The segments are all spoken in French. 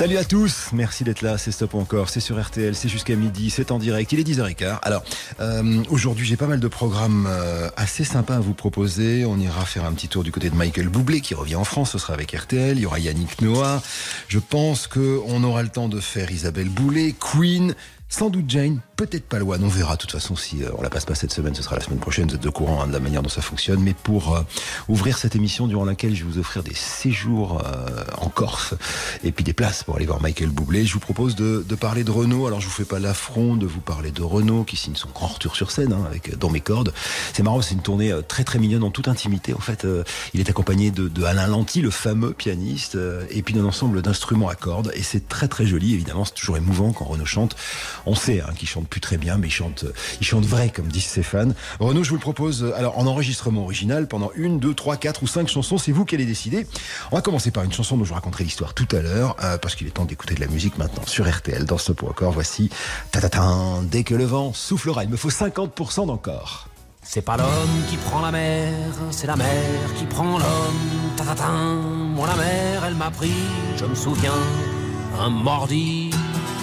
Salut à tous, merci d'être là, c'est Stop encore, c'est sur RTL, c'est jusqu'à midi, c'est en direct, il est 10h15. Alors, euh, aujourd'hui j'ai pas mal de programmes euh, assez sympas à vous proposer. On ira faire un petit tour du côté de Michael Boublé qui revient en France, ce sera avec RTL, il y aura Yannick Noah. Je pense qu'on aura le temps de faire Isabelle Boulet, Queen, sans doute Jane, peut-être pas loin, on verra. De toute façon, si euh, on la passe pas cette semaine, ce sera la semaine prochaine. Vous êtes au courant hein, de la manière dont ça fonctionne. Mais pour euh, ouvrir cette émission durant laquelle je vais vous offrir des séjours euh, en Corse et puis des places pour aller voir Michael Boublé, je vous propose de, parler de Renault. Alors je vous fais pas l'affront de vous parler de Renault qui signe son grand retour sur scène hein, avec Dans mes cordes. C'est marrant, c'est une tournée très très mignonne en toute intimité. En fait, il est accompagné de, de, Alain Lanty, le fameux pianiste, et puis d'un ensemble d'instruments à cordes. Et c'est très très joli. Évidemment, c'est toujours émouvant quand Renault chante. On sait hein, qu'il chante plus très bien, mais il chante, il chante vrai, comme disent ses fans. Renaud, je vous le propose euh, alors en enregistrement original pendant une, deux, trois, quatre ou cinq chansons. C'est vous qui allez décider. On va commencer par une chanson dont je vous raconterai l'histoire tout à l'heure, euh, parce qu'il est temps d'écouter de la musique maintenant sur RTL dans ce point encore. Voici ta dès que le vent soufflera. Il me faut 50% d'encore. C'est pas l'homme qui prend la mer, c'est la mer qui prend l'homme. Ta moi la mer, elle m'a pris, je me souviens, un mordi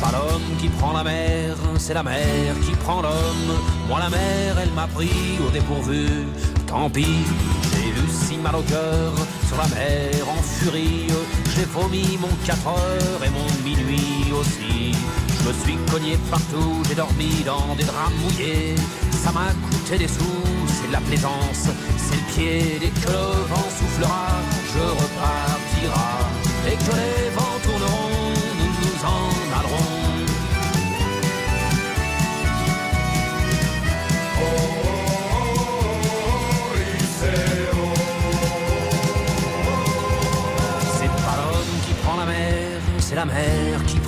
Pas l'homme qui prend la mer, c'est la mer qui prend l'homme. Moi la mer, elle m'a pris au dépourvu. Tant pis, j'ai si mal au cœur sur la mer en furie. J'ai vomi mon 4 heures et mon minuit aussi. Je me suis cogné partout, j'ai dormi dans des draps mouillés. Ça m'a coûté des sous, c'est la plaisance, c'est le pied. Dès que le vent soufflera, je repartira. Et que les vents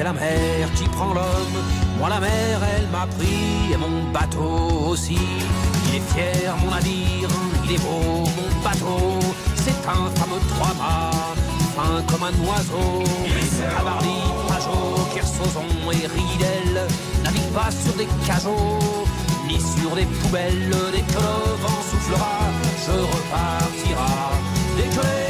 c'est la mer qui prend l'homme. Moi la mer, elle m'a pris et mon bateau aussi. Il est fier mon navire, il est beau mon bateau. C'est un fameux trois-mâts, fin comme un oiseau. Cavardi, Pajot, Kersozon et Ridel navigue pas sur des cajots ni sur des poubelles. Dès que le vent soufflera, je repartira. Dès que les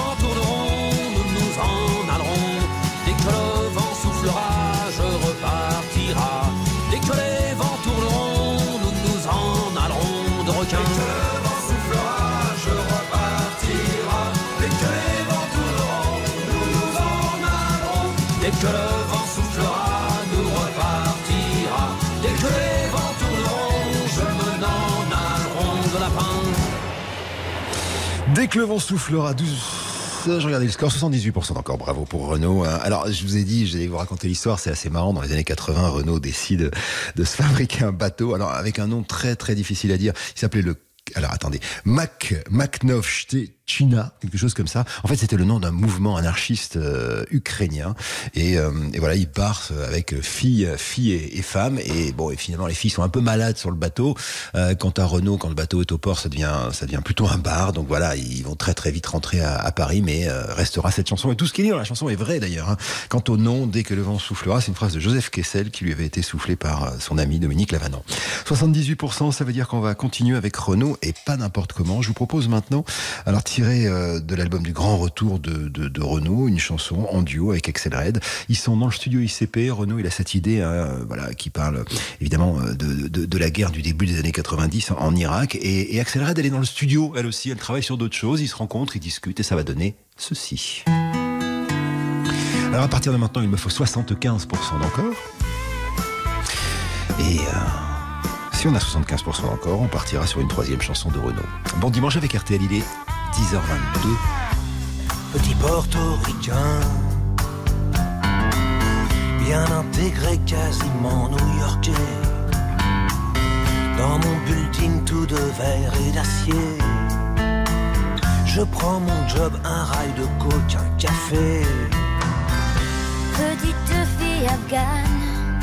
l'orage repartira. Dès que les vents tourneront, nous nous en allerons de requins. Dès que le vent soufflera, je repartira. Dès que les vents tourneront, nous nous en allerons. Dès que le vent soufflera, nous repartira. Dès que les vents tourneront, je me n'en allerons de lapin. Dès que le vent soufflera, nous... 12 je regardais le score, 78% encore, bravo pour Renault. Hein. Alors, je vous ai dit, j'allais vous raconter l'histoire, c'est assez marrant. Dans les années 80, Renault décide de se fabriquer un bateau, alors avec un nom très très difficile à dire. Il s'appelait le alors attendez, Mac, China, quelque chose comme ça. En fait, c'était le nom d'un mouvement anarchiste euh, ukrainien. Et, euh, et, voilà, il part avec filles, filles et, femmes. Et bon, et finalement, les filles sont un peu malades sur le bateau. Euh, quant à Renault, quand le bateau est au port, ça devient, ça devient plutôt un bar. Donc voilà, ils vont très très vite rentrer à, à Paris, mais restera cette chanson. Et tout ce qui est dit dans la chanson est vrai d'ailleurs. Hein. Quant au nom, dès que le vent soufflera, c'est une phrase de Joseph Kessel qui lui avait été soufflée par son ami Dominique Lavanant. 78%, ça veut dire qu'on va continuer avec Renault et pas n'importe comment. Je vous propose maintenant, alors euh, de l'album du grand retour de, de, Renault, une chanson en duo avec Excel Red. Ils sont dans le studio ICP. Renault, il a cette idée, hein, voilà, qui parle évidemment euh, de, de, la guerre du début des années 90 en, Irak. Et, Axel Red, elle est dans le studio, elle aussi. Elle travaille sur d'autres choses. Ils se rencontrent, ils discutent et ça va donner ceci. Alors à partir de maintenant, il me faut 75% d'encore. Et euh, si on a 75% encore, on partira sur une troisième chanson de Renault. Bon dimanche avec RTL, il est 10h22. Petit portoricain, bien intégré, quasiment new-yorkais. Dans mon building tout de verre et d'acier. Je prends mon job, un rail de coke, un café. Petite fille afghane,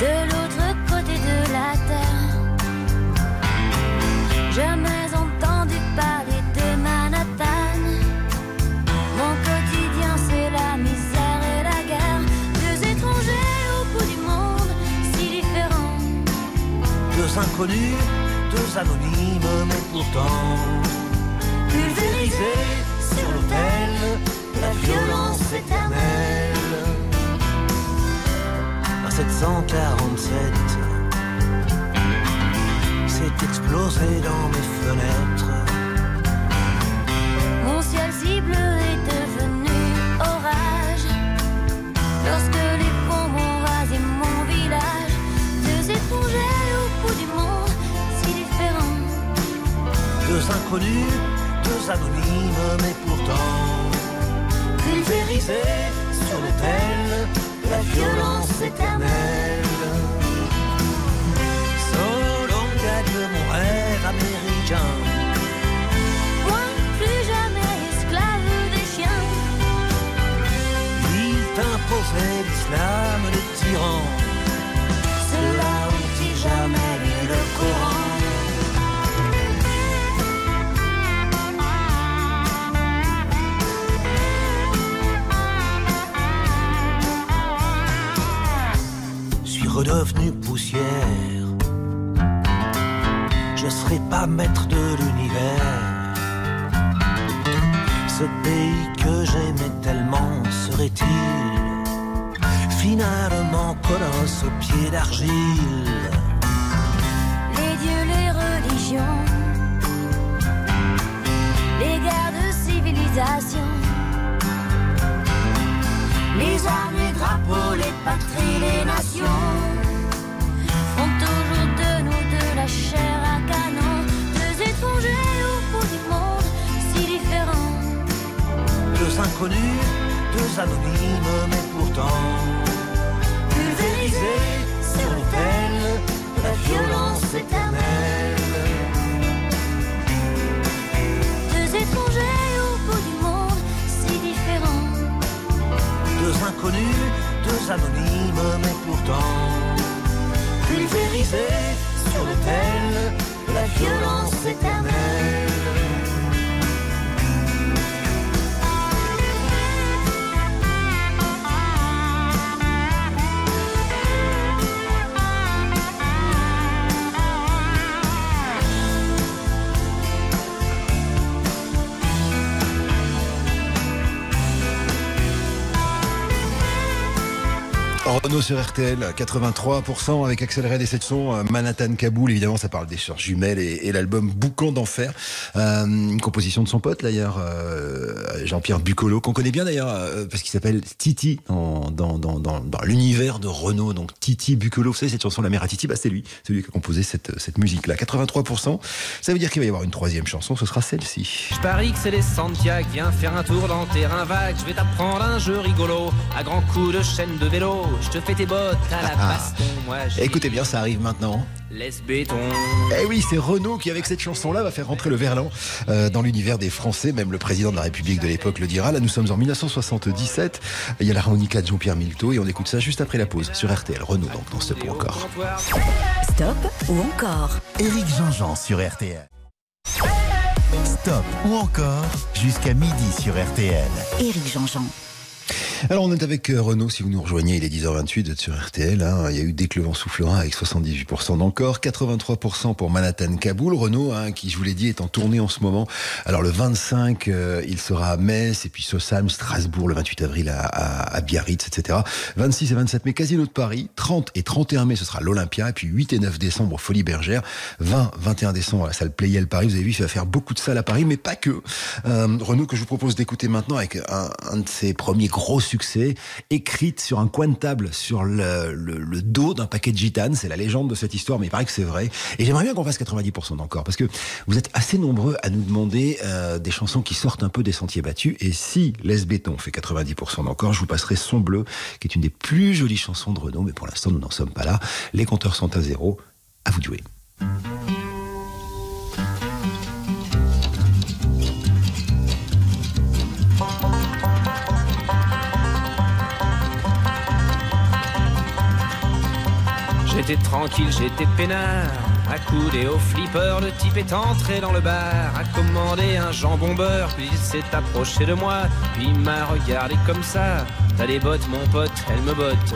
de l'autre côté de la terre. Jamais deux anonymes, mais pourtant pulvérisés sur l'autel la violence éternelle. À 747, c'est explosé dans mes fenêtres. Inconnus, deux anonymes, mais pourtant pulvérisés sur l'autel de la violence éternelle. Solo gagne mon rêve américain. Moi, plus jamais esclave des chiens. Il t'imposait l'islam des tyrans. Cela ont-ils jamais le Coran? Redevenu poussière. Je serai pas maître de l'univers. Ce pays que j'aimais tellement serait-il finalement colosse au pied d'argile? Les dieux, les religions, les guerres de civilisation, les armes, drapeaux, les patries, les nations font toujours de nous de la chair à canon, deux étrangers au bout du monde, si différents. Deux inconnus, deux anonymes, mais pourtant pulvérisés sur l'autel de la violence éternelle. Deux anonymes, mais pourtant pulvérisés sur l'autel la violence éternelle. Renault sur RTL, 83% avec cette son euh, Manhattan Kaboul. Évidemment, ça parle des charges jumelles et, l'album Boucan d'enfer. Euh, une composition de son pote d'ailleurs, euh, Jean-Pierre Bucolo, qu'on connaît bien d'ailleurs euh, parce qu'il s'appelle Titi dans, dans, dans, l'univers de Renault. Donc Titi Bucolo, vous savez cette chanson La mère à Titi, bah, c'est lui, c'est lui qui a composé cette, cette musique-là. 83%, ça veut dire qu'il va y avoir une troisième chanson, ce sera celle-ci. Je parie que c'est les Santiago, viens faire un tour dans terrain vague. Je vais t'apprendre un jeu rigolo, à grands coups de chaîne de vélo. Je te fais tes bottes à la baston, moi j'ai Écoutez bien, ça arrive maintenant. laisse béton. Eh oui, c'est Renault qui, avec cette chanson-là, va faire rentrer le verlan euh, dans l'univers des Français. Même le président de la République de l'époque le dira. Là, nous sommes en 1977. Il y a l'harmonica de Jean-Pierre Milteau et on écoute ça juste après la pause sur RTL. Renault, donc, dans ce point encore. Stop ou encore Éric Jean-Jean sur RTL. Stop ou encore jusqu'à midi sur RTL. Éric Jean-Jean. Alors, on est avec euh, Renault. Si vous nous rejoignez, il est 10h28 vous êtes sur RTL. hein. Il y a eu Dès que le vent avec 78% d'encore, 83% pour Manhattan Kaboul. Renault, hein, qui, je vous l'ai dit, est en tournée en ce moment. Alors, le 25, euh, il sera à Metz, et puis Sossam, Strasbourg, le 28 avril à, Biarritz, etc. 26 et 27 mai, Casino de Paris. 30 et 31 mai, ce sera l'Olympia. Et puis 8 et 9 décembre, Folie Bergère. 20, 21 décembre, à la salle Playel Paris. Vous avez vu, il va faire beaucoup de salles à Paris, mais pas que. Euh, Renault, que je vous propose d'écouter maintenant avec un, un de ses premiers gros succès, écrite sur un coin de table, sur le dos d'un paquet de gitanes. C'est la légende de cette histoire, mais il paraît que c'est vrai. Et j'aimerais bien qu'on fasse 90% d'encore, parce que vous êtes assez nombreux à nous demander euh, des chansons qui sortent un peu des sentiers battus. Et si Les Béton fait 90% d'encore, je vous passerai Son Bleu, qui est une des plus jolies chansons de Renault, mais pour l'instant, nous n'en sommes pas là. Les compteurs sont à zéro. À vous de jouer. J'étais tranquille, j'étais peinard. Accoudé au flipper, le type est entré dans le bar, a commandé un jambon beurre, puis il s'est approché de moi, puis il m'a regardé comme ça. T'as des bottes, mon pote, elle me botte.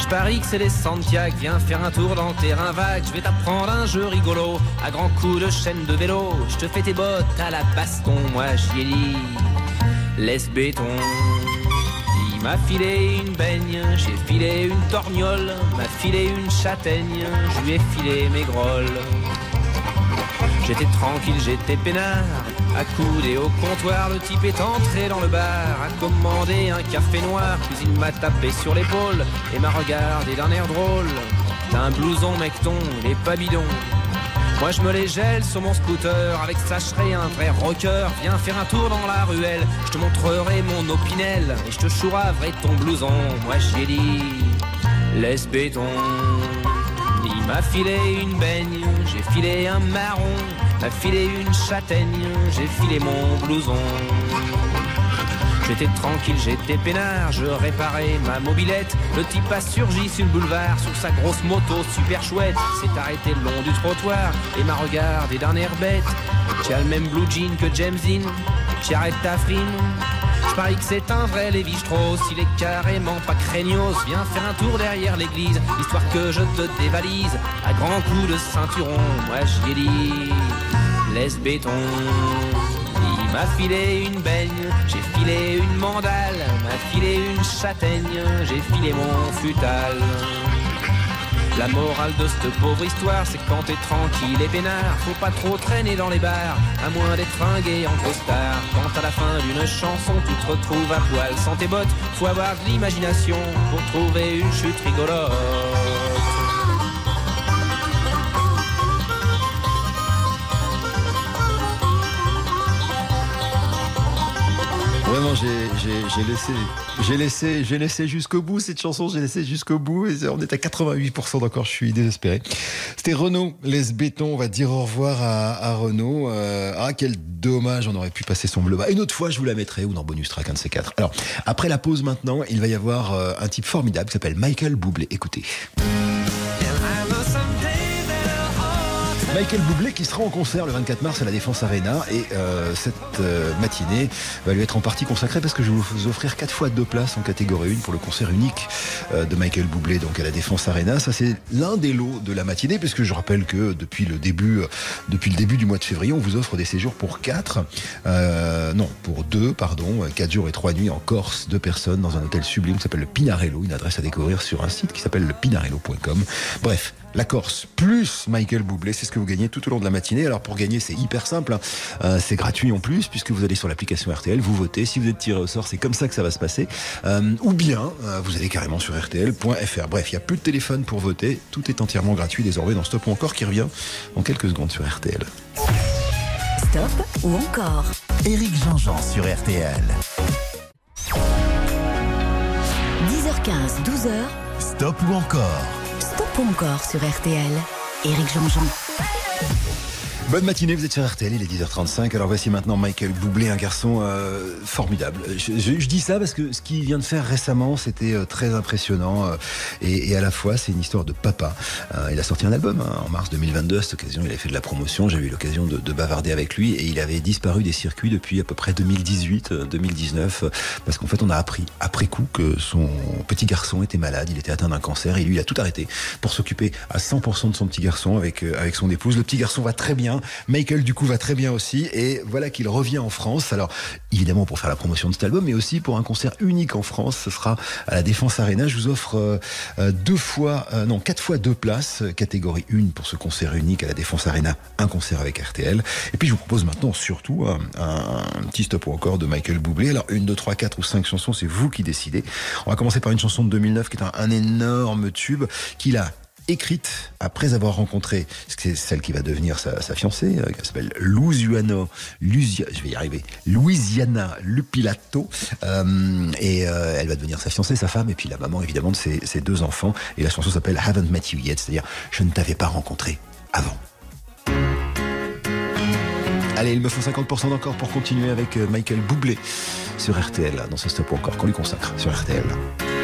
Je parie que c'est les Santiago, viens faire un tour dans le terrain vague, je vais t'apprendre un jeu rigolo, à grands coups de chaîne de vélo, je te fais tes bottes à la baston, moi j'y ai dit, laisse béton. Il m'a filé une baigne, j'ai filé une torgnole, m'a filé une châtaigne, je lui ai filé mes grolles. J'étais tranquille, j'étais peinard, accoudé au comptoir, le type est entré dans le bar, a commandé un café noir, puis il m'a tapé sur l'épaule et m'a regardé d'un air drôle. T'as un blouson mecton, il est pas bidon. Moi je me les gèle sur mon scooter Avec serai un vrai rocker. Viens faire un tour dans la ruelle. Je te montrerai mon opinel Et je te chouraverai ton blouson. Moi j'y ai dit Laisse béton. Il m'a filé une baigne J'ai filé un marron. M'a filé une châtaigne J'ai filé mon blouson J'étais tranquille, j'étais peinard, je réparais ma mobilette. Le type a surgi sur le boulevard, sur sa grosse moto super chouette. S'est arrêté le long du trottoir et m'a regardé d'un air bête. Tu le même blue jean que James Dean, tu arrêtes ta frime. Je parie que c'est un vrai Lévi Strauss, il est carrément pas craignos. Viens faire un tour derrière l'église, histoire que je te dévalise. À grands coups de ceinturon, moi j'y ai dit, laisse béton. M'a filé une baigne, j'ai filé une mandale, m'a filé une châtaigne, j'ai filé mon futal. La morale de cette pauvre histoire, c'est quand t'es tranquille et peinard, faut pas trop traîner dans les bars, à moins d'être fringué en costard. Quand à la fin d'une chanson, tu te retrouves à poil sans tes bottes, faut avoir de l'imagination pour trouver une chute rigolote. Vraiment, j'ai laissé, j'ai laissé, j'ai laissé jusqu'au bout cette chanson. J'ai laissé jusqu'au bout et on est à 88% d'encore. Je suis désespéré. C'était Renault, Les Béton. On va dire au revoir à, Renault. Euh, ah, quel dommage. On aurait pu passer son bleu. Une autre fois, je vous la mettrai ou dans bonus track un de ces quatre. Alors, après la pause maintenant, il va y avoir euh, un type formidable qui s'appelle Michael Bublé. Écoutez. Michael Bublé qui sera en concert le 24 mars à la Défense Arena et euh, cette euh, matinée va lui être en partie consacrée parce que je vais vous offrir quatre fois deux places en catégorie 1 pour le concert unique euh, de Michael Bublé donc à la Défense Arena. Ça c'est l'un des lots de la matinée puisque je rappelle que depuis le début depuis le début du mois de février on vous offre des séjours pour quatre non pour deux pardon quatre jours et trois nuits en Corse deux personnes dans un hôtel sublime qui s'appelle le Pinarello une adresse à découvrir sur un site qui s'appelle le pinarello.com. Bref la Corse plus Michael Bublé, c'est ce que vous gagnez tout au long de la matinée. Alors pour gagner, c'est hyper simple, hein. euh, c'est gratuit en plus puisque vous allez sur l'application RTL, vous votez. Si vous êtes tiré au sort, c'est comme ça que ça va se passer. Euh, ou bien euh, vous allez carrément sur RTL.fr. Bref, il n'y a plus de téléphone pour voter. Tout est entièrement gratuit désormais dans Stop ou encore qui revient en quelques secondes sur RTL. Stop ou encore Éric Jean-Jean sur RTL. 10h15, 12h. Stop ou encore Stop encore sur RTL. Éric Jean-Jean. Bonne matinée, vous êtes sur RTL, il est 10h35. Alors voici maintenant Michael Boublé, un garçon euh, formidable. Je, dis ça parce que ce qu'il vient de faire récemment, c'était euh, très impressionnant. Euh, et, à la fois, c'est une histoire de papa. il a sorti un album hein, en mars 2022. À cette occasion, il avait fait de la promotion. J'ai eu l'occasion de, de, bavarder avec lui. Et il avait disparu des circuits depuis à peu près 2018-2019. parce qu'en fait, on a appris après coup que son petit garçon était malade. Il était atteint d'un cancer. Et lui, il a tout arrêté pour s'occuper à 100% de son petit garçon avec, avec son épouse. Le petit garçon va très bien. Michael, du coup, va très bien aussi. Et voilà qu'il revient en France. Alors, évidemment, pour faire la promotion de cet album, mais aussi pour un concert unique en France. Ce sera à la Défense Arena. Je vous offre euh, euh, deux fois, euh, non, quatre fois deux places, catégorie 1 pour ce concert unique à la Défense Arena, un concert avec RTL. Et puis, je vous propose maintenant surtout un, petit stop encore de Michael Bublé. Alors, une, deux, trois, quatre ou cinq chansons, c'est vous qui décidez. On va commencer par une chanson de 2009 qui est un, un énorme tube qu'il a écrite après avoir rencontré celle qui va devenir sa, fiancée, euh, qui s'appelle Luciano, je vais y arriver, Louisiana Lupilato, euh, et euh, elle va devenir sa fiancée, sa femme, et puis la maman évidemment de ses, ses deux enfants. Et la chanson s'appelle Haven't Met You Yet, c'est-à-dire je ne t'avais pas rencontré avant. Allez, il me faut 50% d'encore pour continuer avec Michael Boublé sur RTL, dans ce stop encore qu'on lui consacre sur RTL.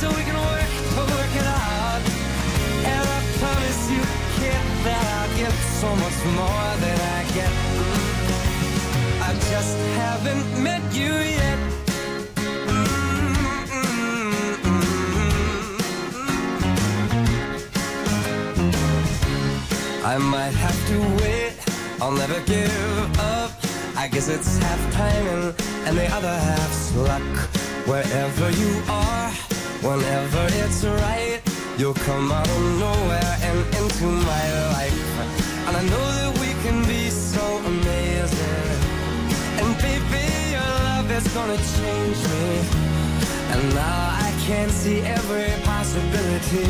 So we can work to work it out And I promise you can't that I'll get so much more than I get. I just haven't met you yet. I might have to wait, I'll never give up. I guess it's half timing and the other half's luck. Wherever you are, whenever it's right, you'll come out of nowhere and into my life. And I know that we can be so amazing. And baby, your love is gonna change me. And now I can see every possibility.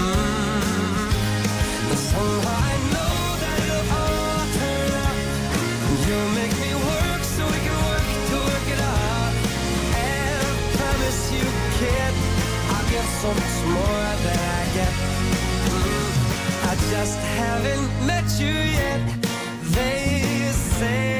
Mm. And somehow I know I'll so much more than I get mm, I just haven't met you yet. They say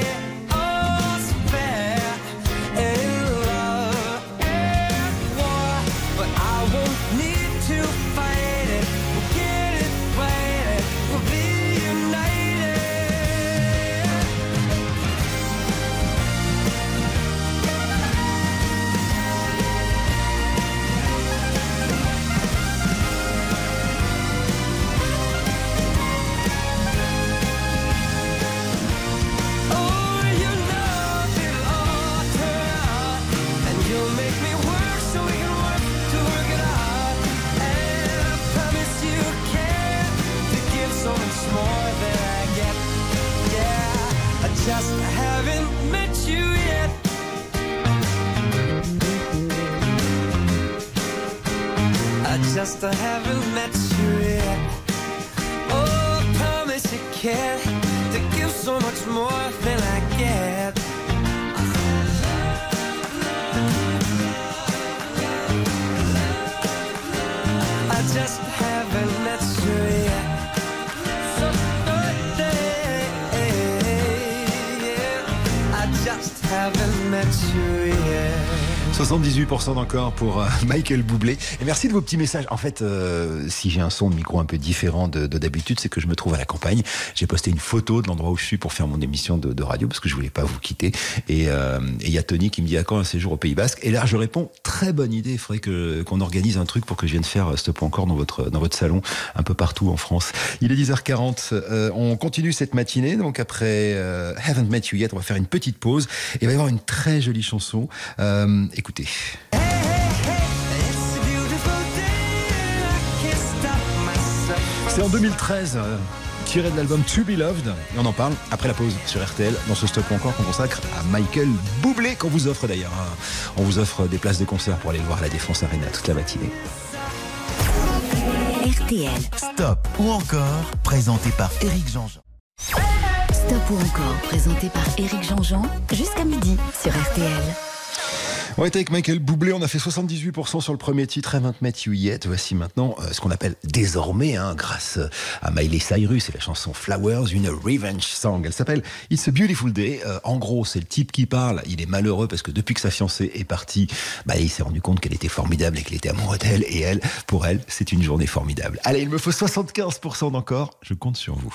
78% d'encore pour euh, Michael Boublé. Et merci de vos petits messages. En fait, euh, si j'ai un son de micro un peu différent de de d'habitude, c'est que je me trouve à la campagne. J'ai posté une photo de l'endroit où je suis pour faire mon émission de, de radio parce que je voulais pas vous quitter. Et euh, il y a Tony qui me dit à quand un séjour au Pays Basque. Et là, je réponds très bonne idée. Il faudrait que qu'on organise un truc pour que je vienne faire ce point encore dans votre dans votre salon un peu partout en France. Il est 10h40. Euh, on continue cette matinée. Donc après euh, Haven't Met You Yet, on va faire une petite pause. Et il va y avoir une très jolie chanson. Euh, écoutez. C'est en 2013, euh, tiré de l'album To Be Loved. Et on en parle après la pause sur RTL, dans ce stop encore qu'on consacre à Michael Boublé, qu'on vous offre d'ailleurs. hein. On vous offre des places de concert pour aller le voir à la Défense Arena toute la matinée. RTL. Stop ou encore, présenté par Eric Jean-Jean. Stop ou encore, présenté par Éric Jean-Jean, jusqu'à midi sur RTL. On est avec Michael Boublé, on a fait 78% sur le premier titre, Met You Yet. Voici maintenant euh, ce qu'on appelle désormais, hein, grâce à Miley Cyrus et la chanson Flowers, une revenge song. Elle s'appelle It's a Beautiful Day. Euh, en gros, c'est le type qui parle. Il est malheureux parce que depuis que sa fiancée est partie, bah, il s'est rendu compte qu'elle était formidable et qu'il était amoureux d'elle. Et elle, pour elle, c'est une journée formidable. Allez, il me faut 75% d'encore. Je compte sur vous.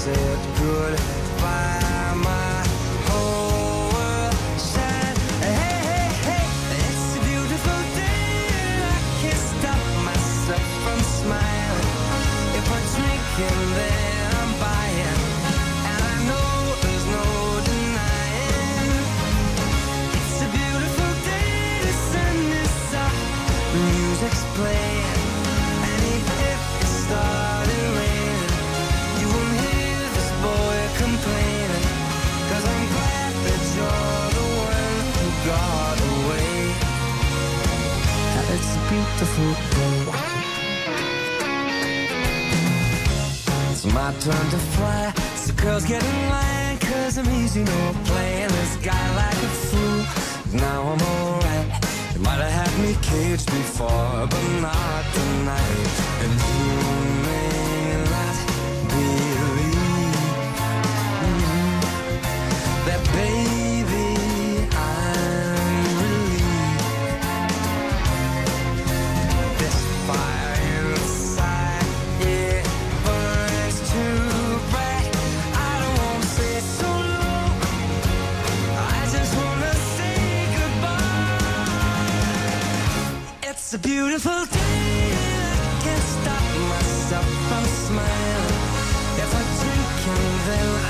said It's my turn to fly. So girls get in line, cause I'm easy, no playing this guy like a fool. Now I'm alright. You might have had me caged before, but not tonight. And you It's a beautiful day. I can't stop myself from smiling. If I drink and then I'm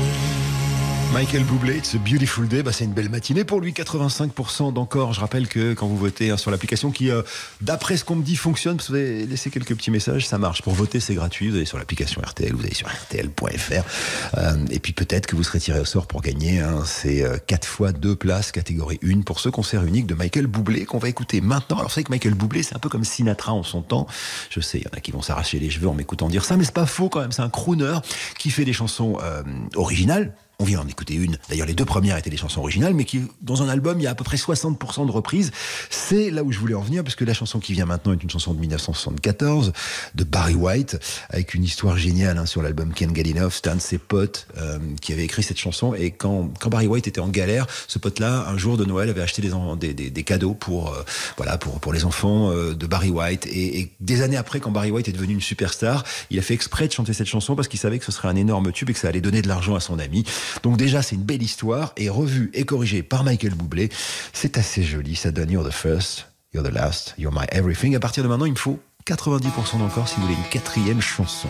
Michael Bublé, It's a Beautiful Day, bah, c'est une belle matinée pour lui, 85% d'encore. Je rappelle que quand vous votez hein, sur l'application qui, euh, d'après ce qu'on me dit, fonctionne, parce que vous avez laissé quelques petits messages, ça marche. Pour voter, c'est gratuit, vous allez sur l'application RTL, vous allez sur rtl.fr, euh, et puis peut-être que vous serez tiré au sort pour gagner hein, ces euh, 4 fois 2 places, catégorie 1, pour ce concert unique de Michael Bublé qu'on va écouter maintenant. Alors, c'est que Michael Bublé, c'est un peu comme Sinatra en son temps. Je sais, il y en a qui vont s'arracher les cheveux en m'écoutant dire ça, mais c'est pas faux quand même. C'est un crooner qui fait des chansons euh, originales, on vient d'en écouter une. D'ailleurs, les deux premières étaient des chansons originales, mais qui, dans un album, il y a à peu près 60% de reprises. C'est là où je voulais en venir, parce que la chanson qui vient maintenant est une chanson de 1974, de Barry White, avec une histoire géniale hein, sur l'album Get Enough. C'était un de ses potes euh, qui avait écrit cette chanson. Et quand, quand Barry White était en galère, ce pote-là, un jour de Noël, avait acheté des, des, des, des cadeaux pour, euh, voilà, pour, pour les enfants euh, de Barry White. Et, et des années après, quand Barry White est devenu une superstar, il a fait exprès de chanter cette chanson parce qu'il savait que ce serait un énorme tube et que ça allait donner de l'argent à son ami. Donc déjà, c'est une belle histoire et revue et corrigée par Michael Bublé. C'est assez joli. Ça donne You're the first, You're the last, You're my everything. À partir de maintenant, il me faut 90% d'encore si vous voulez une quatrième chanson.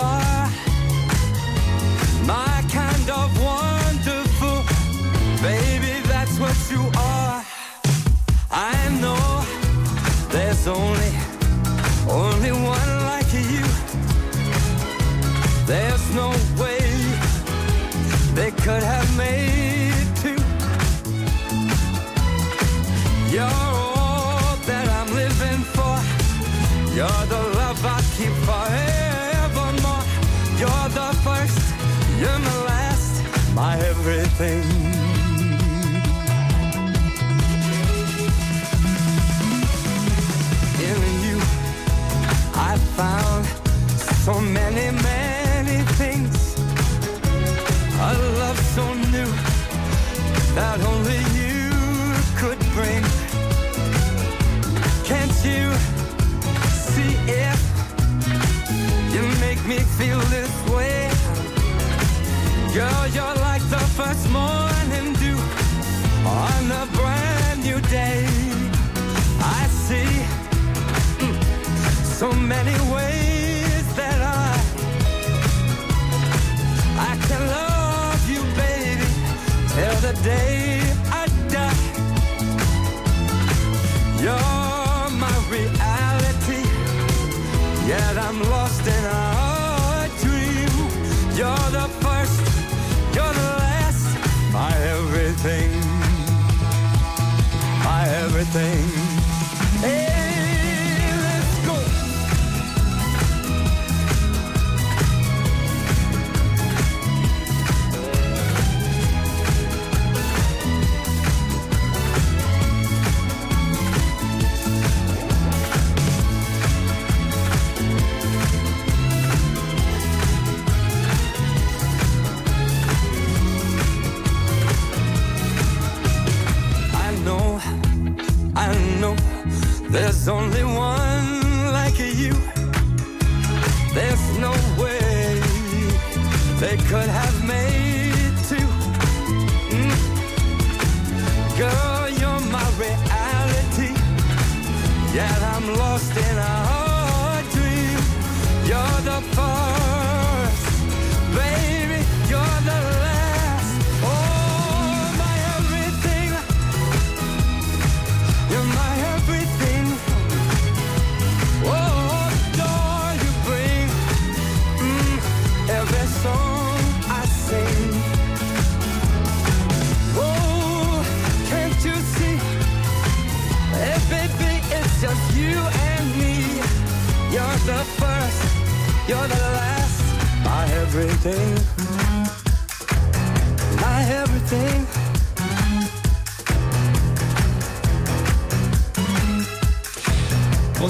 stars everything. in you I found so many, many things. A love so new that only you could bring. Can't you see if you make me feel this way Girl, you're like the first morning dew on a brand new day. I see mm, so many ways that I I can love you, baby, till the day could have made two. Mm. Girl, you're my reality, yet I'm lost in a you're the last. My everything. My everything.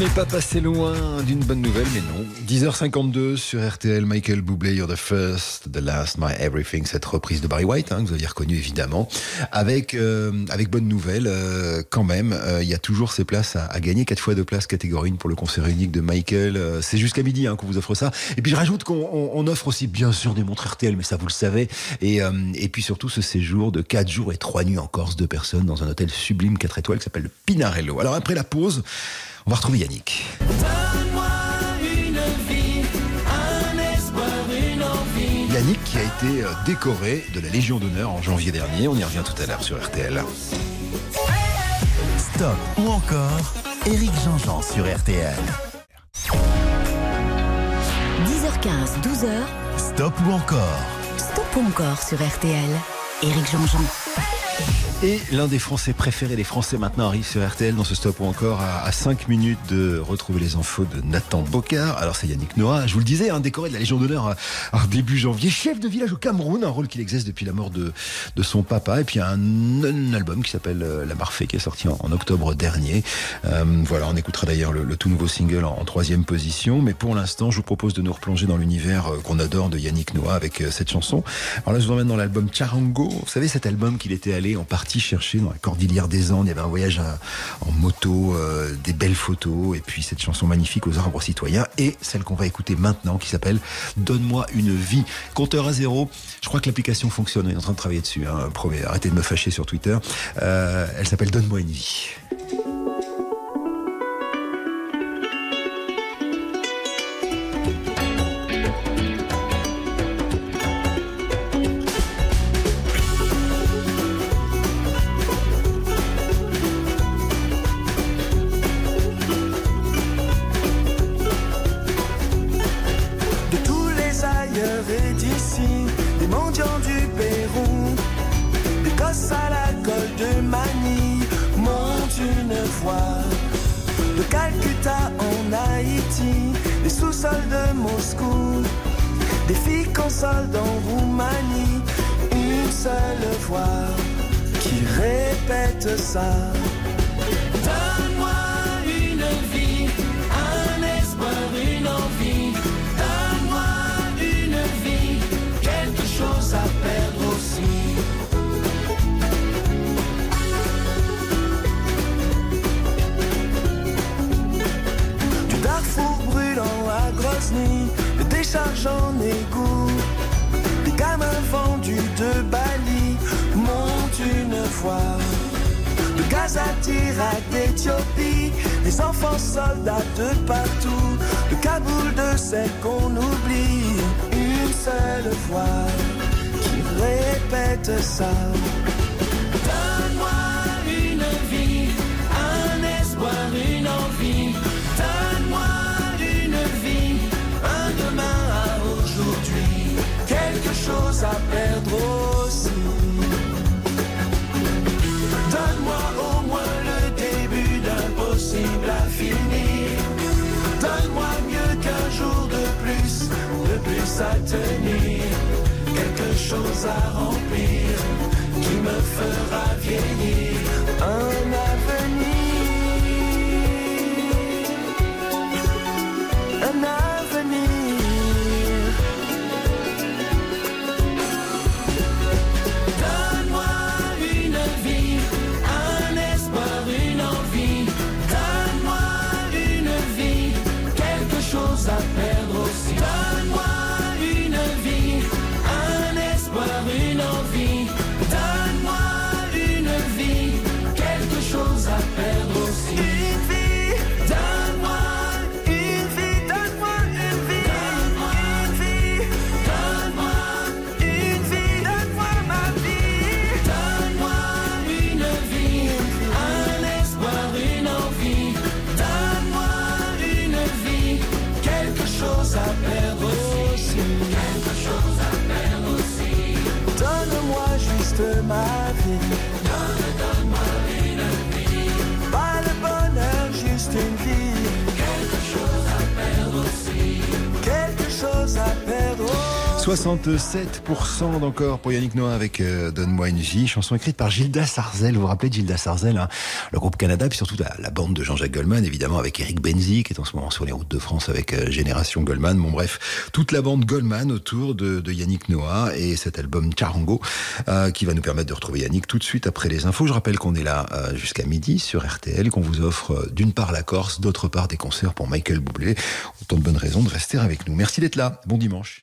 N'est pas passé loin d'une bonne nouvelle, mais non. 10h52 sur RTL, Michael Bublé, You're the First, The Last, My Everything, cette reprise de Barry White, hein, que vous aviez reconnu évidemment, avec, euh, avec bonne nouvelle, euh, quand même, euh, il y a toujours ces places à, à gagner, 4 fois de places catégorie 1 pour le concert unique de Michael, euh, c'est jusqu'à midi hein, qu'on vous offre ça. Et puis je rajoute qu'on on- on offre aussi bien sûr des montres RTL, mais ça vous le savez, et, euh, et puis surtout ce séjour de 4 jours et 3 nuits en Corse, deux personnes, dans un hôtel sublime 4 étoiles qui s'appelle le Pinarello. Alors après la pause, on va retrouver Yannick. Yannick qui a été euh, décoré de la Légion d'honneur en janvier dernier. On y revient tout à l'heure sur RTL. Stop ou encore Éric Jean-Jean sur RTL. 10h15, 12h, Stop ou encore? Stop ou encore sur RTL. Éric Jean-Jean. Et l'un des Français préférés des Français maintenant arrive sur RTL dans ce stop ou encore à, à 5 minutes de retrouver les infos de Nathan Bocard. Alors c'est Yannick Noah, je vous le disais, un décoré de la Légion d'honneur à, à début janvier, chef de village au Cameroun, un rôle qu'il exerce depuis la mort de, de son papa. Et puis un, un album qui s'appelle euh, La Marfée qui est sorti en, en octobre dernier. Euh, voilà, on écoutera d'ailleurs le, tout nouveau single en, en troisième position. Mais pour l'instant, je vous propose de nous replonger dans l'univers euh, qu'on adore de Yannick Noah avec euh, cette chanson. Alors là, je vous emmène dans l'album Charango. Vous savez, cet album qu'il était allé en partie chercher dans la cordillère des Andes. Il y avait un voyage en moto, euh, des belles photos, et puis cette chanson magnifique aux arbres citoyens, et celle qu'on va écouter maintenant qui s'appelle Donne-moi une vie. Compteur à zéro. Je crois que l'application fonctionne. On est en train de travailler dessus. Hein. Arrêtez de me fâcher sur Twitter. Euh, elle s'appelle Donne-moi une vie. 67% d'encore pour Yannick Noah avec euh, Donne-moi une vie, chanson écrite par Gilda Sarzel. Vous vous rappelez de Gilda Sarzel, hein? Le groupe Canada, puis surtout la, bande de Jean-Jacques Goldman, évidemment avec Eric Benzi, qui est en ce moment sur les routes de France avec euh, Génération Goldman. Bon bref, toute la bande Goldman autour de, Yannick Noah et cet album Charango euh, qui va nous permettre de retrouver Yannick tout de suite après les infos. Je rappelle qu'on est là euh, jusqu'à midi sur RTL, qu'on vous offre euh, d'une part la Corse, d'autre part des concerts pour Michael Bublé. Autant de bonnes raisons de rester avec nous. Merci d'être là. Bon dimanche.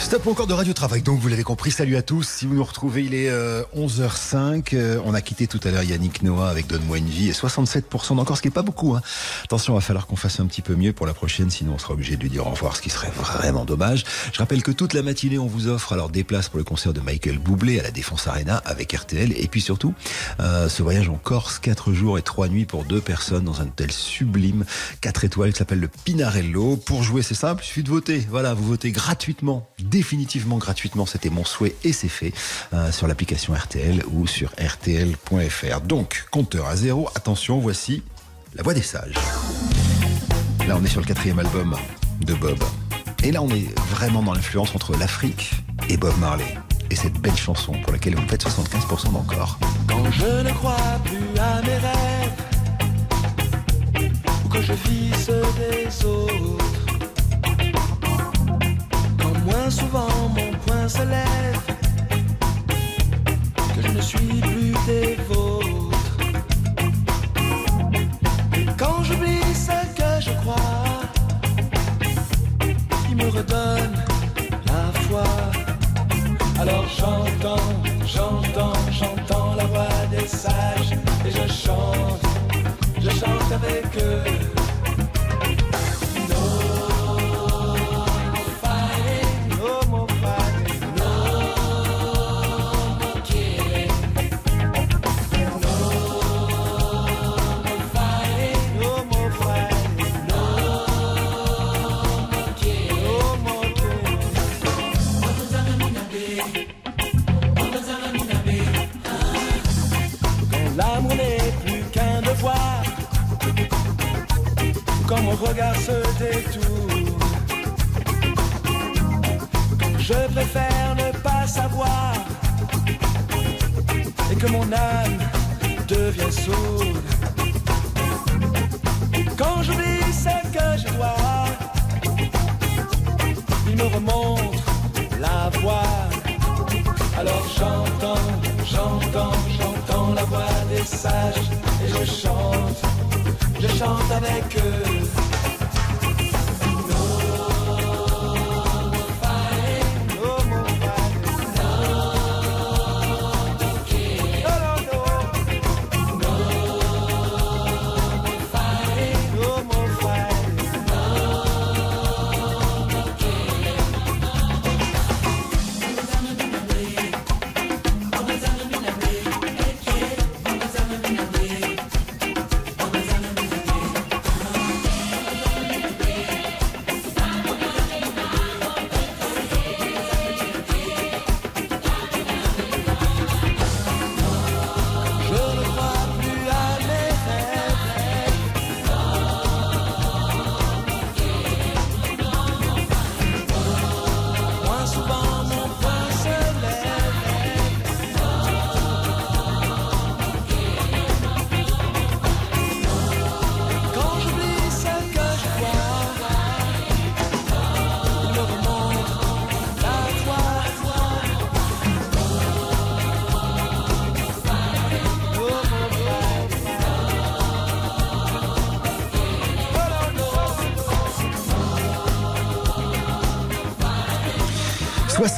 Stop encore de Radio Travail. Donc, vous l'avez compris, salut à tous. Si vous nous retrouvez, il est euh, 11h05. Euh, on a quitté tout à l'heure Yannick Noah avec Donne-moi une vie et 67% d'encore, ce qui est pas beaucoup. Hein. Attention, il va falloir qu'on fasse un petit peu mieux pour la prochaine, sinon on sera obligé de lui dire au revoir, ce qui serait vraiment dommage. Je rappelle que toute la matinée, on vous offre alors des places pour le concert de Michael Bublé à la Défense Arena avec RTL. Et puis surtout, euh, ce voyage en Corse, 4 jours et 3 nuits pour deux personnes dans un hôtel sublime, 4 étoiles qui s'appelle le Pinarello. Pour jouer, c'est simple, il suffit de voter. Voilà, vous votez gratuitement, définitivement gratuitement. C'était mon souhait et c'est fait euh, sur l'application RTL ou sur RTL.fr. Donc, compteur à zéro. Attention, voici La Voix des Sages. Là, on est sur le quatrième album de Bob. Et là, on est vraiment dans l'influence entre l'Afrique et Bob Marley. Et cette belle chanson pour laquelle vous faites 75% d'encore. Quand je ne crois plus à mes rêves, ou que je vis des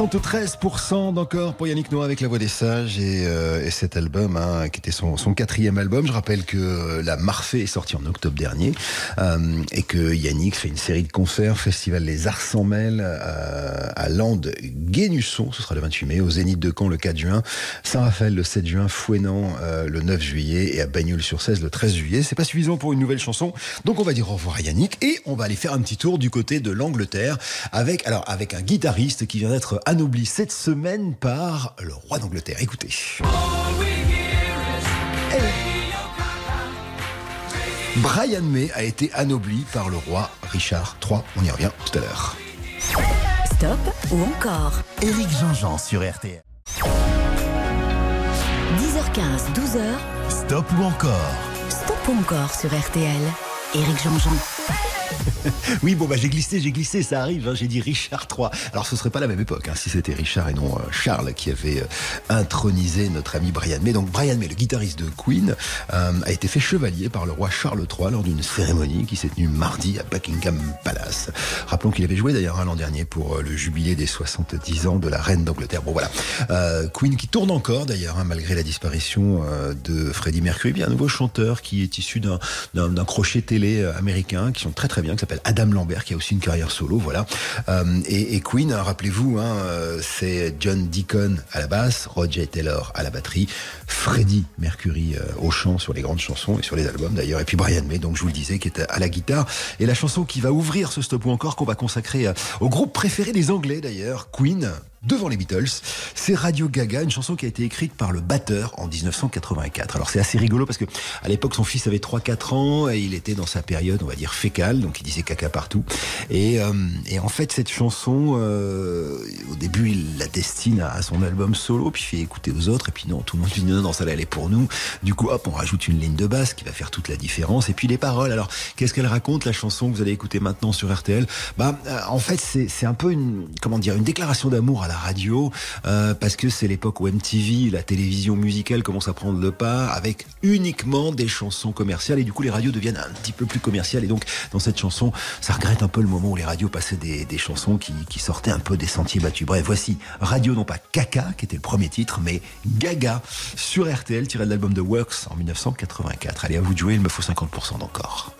73% d'encore pour Yannick Noah avec La Voix des Sages et, euh, et cet album hein, qui était son, son quatrième album. Je rappelle que euh, La Marfée est sortie en octobre dernier euh, et que Yannick fait une série de concerts, Festival Les Arts sans Mêle euh, à Landes Guénusson, ce sera le 28 mai, au Zénith de Caen le 4 juin, Saint-Raphaël le 7 juin, Fouenan euh, le 9 juillet. Et à Bagnoul-sur-Cèze le 13 juillet. C'est pas suffisant pour une nouvelle chanson, donc on va dire au revoir à Yannick et on va aller faire un petit tour du côté de l'Angleterre avec alors avec un guitariste qui vient d'être anobli cette semaine par le roi d'Angleterre. Écoutez. Brian May a été anobli par le roi Richard III. On y revient tout à l'heure. Stop ou encore Éric Jean-Jean sur RTL. 10h15, 12h. Stop ou encore Stop ou encore sur RTL. Éric Jean-Jean. Oui, bon, bah, j'ai glissé, j'ai glissé, ça arrive. hein, j'ai dit Richard III. Alors, ce serait pas la même époque hein, si c'était Richard et non euh, Charles qui avait euh, intronisé notre ami Brian May. Donc, Brian May, le guitariste de Queen, euh, a été fait chevalier par le roi Charles III lors d'une cérémonie qui s'est tenue mardi à Buckingham Palace. Rappelons qu'il avait joué d'ailleurs hein, l'an dernier pour le jubilé des 70 ans de la reine d'Angleterre. Bon, voilà. Queen qui tourne encore d'ailleurs, hein, malgré la disparition de Freddie Mercury. Bien, un nouveau chanteur qui est issu d'un- crochet télé américain qui sont très très bien, qui s'appelle Adam Lambert, qui a aussi une carrière solo, voilà. Euh, et, Queen, rappelez-vous, hein, euh, c'est John Deacon à la basse, Roger Taylor à la batterie, Freddie Mercury euh, au chant sur les grandes chansons et sur les albums d'ailleurs, et puis Brian May, donc je vous le disais, qui est à la guitare. Et la chanson qui va ouvrir ce stop ou encore, qu'on va consacrer au groupe préféré des Anglais d'ailleurs, Queen, devant les Beatles, c'est Radio Gaga, une chanson qui a été écrite par le batteur en 1984. Alors c'est assez rigolo parce que à l'époque son fils avait 3-4 ans et il était dans sa période, on va dire fécale, donc il disait caca partout. Et, euh, et en fait cette chanson, euh, au début il la destine à, son album solo, puis il fait écouter aux autres, et puis non, tout le monde dit non, non, ça est pour nous. Du coup hop, on rajoute une ligne de basse qui va faire toute la différence. Et puis les paroles. Alors qu'est-ce qu'elle raconte la chanson que vous allez écouter maintenant sur RTL Bah euh, en fait c'est c'est un peu une comment dire une déclaration d'amour à radio euh, parce que c'est l'époque où MTV, la télévision musicale commence à prendre le pas avec uniquement des chansons commerciales et du coup les radios deviennent un petit peu plus commerciales et donc dans cette chanson ça regrette un peu le moment où les radios passaient des, chansons qui, qui sortaient un peu des sentiers battus. Bref, voici Radio non pas Caca qui était le premier titre mais Gaga sur RTL tiré de l'album de Works en 1984. Allez à vous de jouer, il me faut 50% d'encore.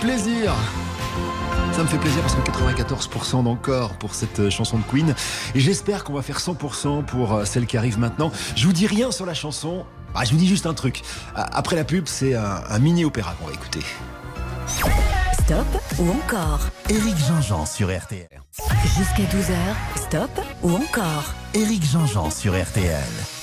Plaisir. Ça me fait plaisir parce que 94% d'encore pour cette euh, chanson de Queen. Et j'espère qu'on va faire 100% pour euh, celle qui arrive maintenant. Je vous dis rien sur la chanson. Ah, je vous dis juste un truc. Après la pub, c'est un, un mini-opéra qu'on va écouter. Stop ou encore? Éric Jean-Jean sur RTL. Jusqu'à 12h, stop ou encore? Éric Jean-Jean sur RTL.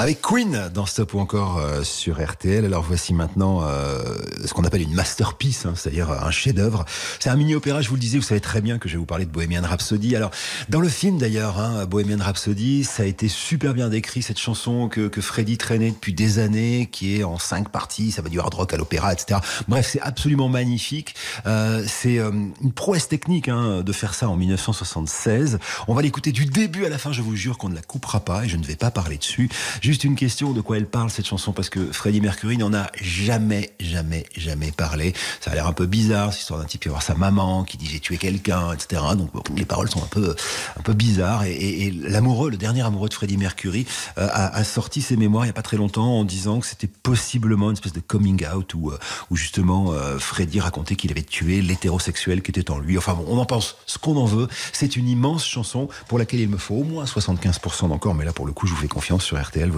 Avec Queen dans Stop ou encore euh, sur RTL. Alors voici maintenant euh, ce qu'on appelle une masterpiece, hein, c'est-à-dire un chef-d'œuvre. C'est un mini-opéra, je vous le disais, vous savez très bien que je vais vous parler de Bohemian Rhapsody. Alors dans le film d'ailleurs, hein, Bohemian Rhapsody, ça a été super bien décrit, cette chanson que, que Freddie traînait depuis des années, qui est en cinq parties, ça va du hard rock à l'opéra, etc. Bref, c'est absolument magnifique. Euh, c'est euh, une prouesse technique hein, de faire ça en 1976. On va l'écouter du début à la fin, je vous jure qu'on ne la coupera pas et je ne vais pas parler dessus. Juste une question de quoi elle parle cette chanson? Parce que Freddie Mercury n'en a jamais, jamais, jamais parlé. Ça a l'air un peu bizarre, cette histoire d'un type qui va voir sa maman qui dit j'ai tué quelqu'un, etc. Donc les paroles sont un peu, un peu bizarres. Et, l'amoureux, le dernier amoureux de Freddie Mercury, euh, a, sorti ses mémoires il y a pas très longtemps en disant que c'était possiblement une espèce de coming out où, euh, où justement euh, Freddie racontait qu'il avait tué l'hétérosexuel qui était en lui. Enfin bon, on en pense ce qu'on en veut. C'est une immense chanson pour laquelle il me faut au moins 75% d'encore, mais là pour le coup je vous fais confiance sur RTL.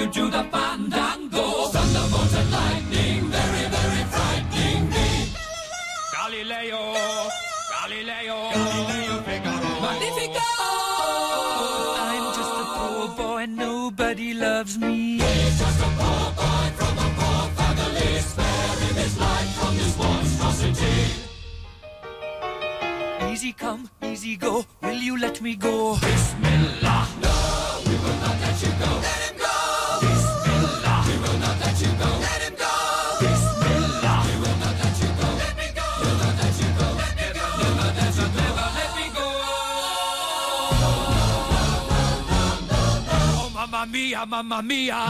you do the fandango? mía.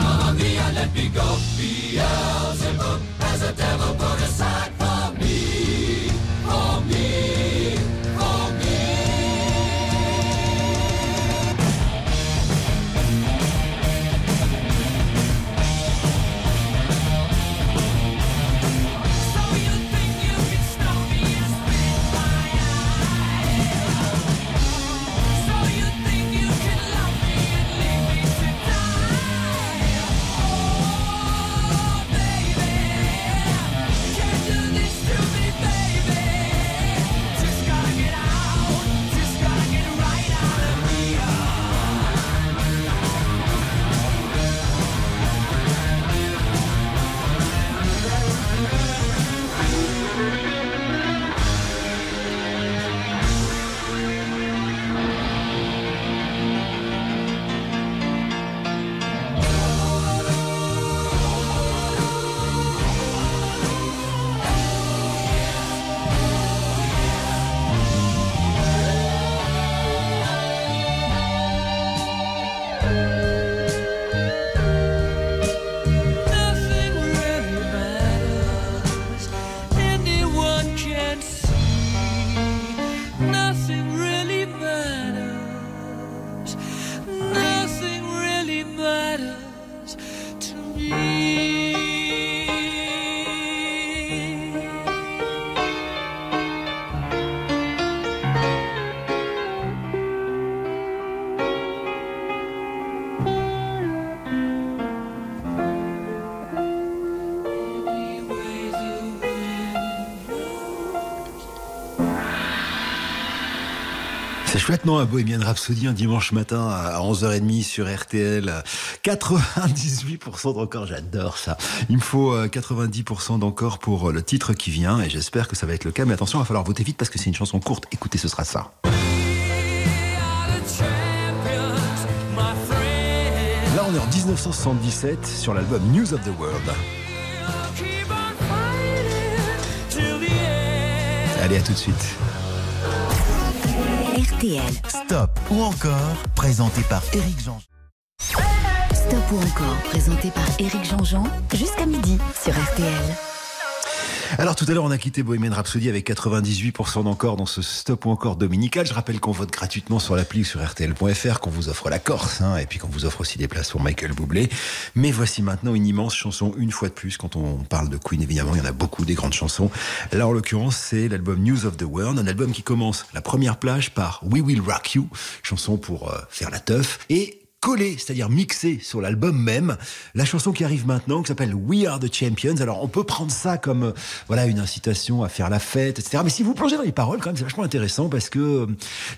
Chouette, non Un Bohemian Rhapsody un dimanche matin à 11h30 sur RTL. 98% d'encore, j'adore ça. Il me faut euh, 90% d'encore pour euh, le titre qui vient et j'espère que ça va être le cas. Mais attention, il va falloir voter vite parce que c'est une chanson courte. Écoutez, ce sera ça. Là, on est en 1977 sur l'album News of the World. Allez, à tout de suite. RTL. Stop ou encore, présenté par Eric Jean. Stop ou encore, présenté par Éric Jean-Jean, jusqu'à midi sur RTL. Alors tout à l'heure, on a quitté Bohemian Rhapsody avec 98% d'encore dans ce stop ou encore dominical. Je rappelle qu'on vote gratuitement sur l'appli sur RTL.fr, qu'on vous offre la Corse, hein, et puis qu'on vous offre aussi des places pour Michael Bublé. Mais voici maintenant une immense chanson, une fois de plus, quand on parle de Queen, évidemment, il y en a beaucoup des grandes chansons. Là, en l'occurrence, c'est l'album News of the World, un album qui commence la première plage par We Will Rock You, chanson pour euh, faire la teuf, et collé, c'est-à-dire mixé sur l'album même, la chanson qui arrive maintenant, qui s'appelle We Are the Champions. Alors on peut prendre ça comme euh, voilà une incitation à faire la fête, etc. Mais si vous plongez dans les paroles, quand même, c'est vachement intéressant parce que euh,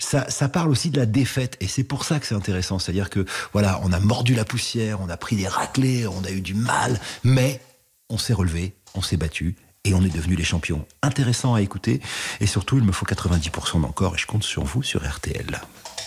ça, parle aussi de la défaite, et c'est pour ça que c'est intéressant. C'est-à-dire que voilà, on a mordu la poussière, on a pris des raclés, on a eu du mal, mais on s'est relevé, on s'est battu. Et on est devenus les champions. Intéressant à écouter. Et surtout, il me faut 90% d'encore. Et je compte sur vous sur RTL.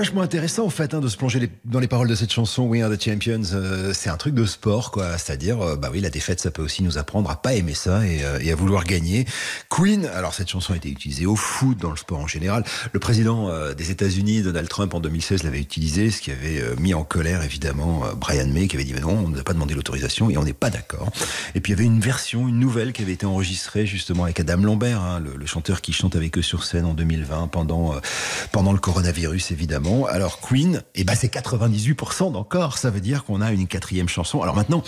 vachement intéressant en fait hein, de se plonger dans les paroles de cette chanson We Are the Champions. Euh, c'est un truc de sport quoi, c'est-à-dire euh, bah oui la défaite ça peut aussi nous apprendre à pas aimer ça et, euh, et à vouloir gagner. Queen, alors cette chanson a été utilisée au foot, dans le sport en général. Le président des États-Unis, Donald Trump en 2016 l'avait utilisé, ce qui avait mis en colère évidemment Brian May qui avait dit mais non on ne nous a pas demandé l'autorisation et on n'est pas d'accord. Et puis il y avait une version, une nouvelle qui avait été enregistrée justement avec Adam Lambert, hein, le, le chanteur qui chante avec eux sur scène en 2020 pendant pendant le coronavirus évidemment. Alors Queen, eh ben c'est 98% d'encore, ça veut dire qu'on a une quatrième chanson. Alors maintenant.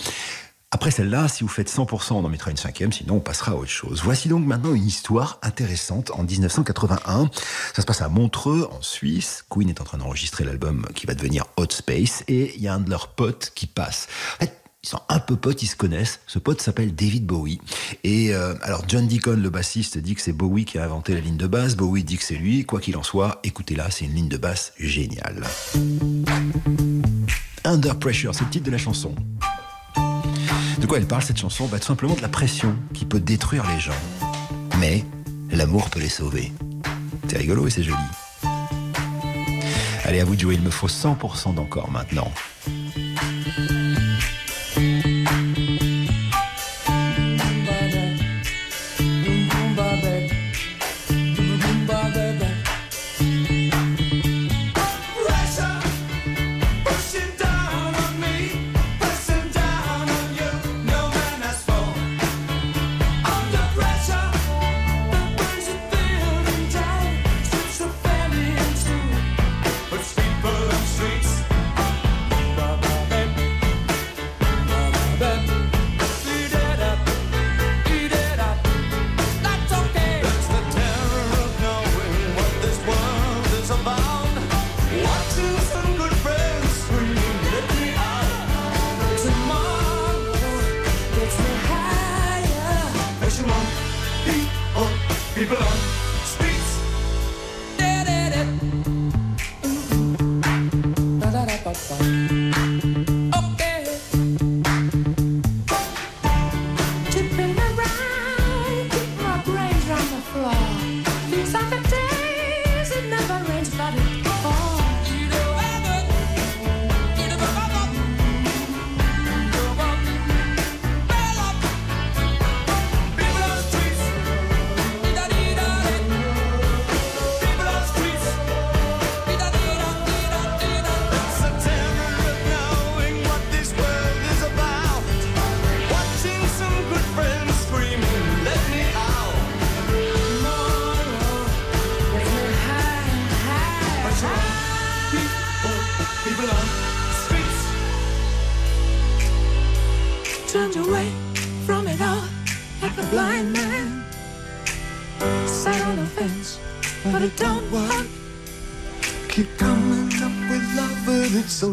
Après celle-là, si vous faites 100%, on en mettra une cinquième, sinon on passera à autre chose. Voici donc maintenant une histoire intéressante. En 1981, ça se passe à Montreux, en Suisse. Queen est en train d'enregistrer l'album qui va devenir Hot Space, et il y a un de leurs potes qui passe. Ils sont un peu potes, ils se connaissent. Ce pote s'appelle David Bowie. Et euh, alors John Deacon, le bassiste, dit que c'est Bowie qui a inventé la ligne de basse. Bowie dit que c'est lui. Quoi qu'il en soit, écoutez-la, c'est une ligne de basse géniale. Under Pressure, c'est le titre de la chanson. De quoi elle parle cette chanson? Bah, Tout simplement de la pression qui peut détruire les gens. Mais l'amour peut les sauver. C'est rigolo et c'est joli. Allez, à vous de jouer, il me faut 100% d'encore maintenant. Pressure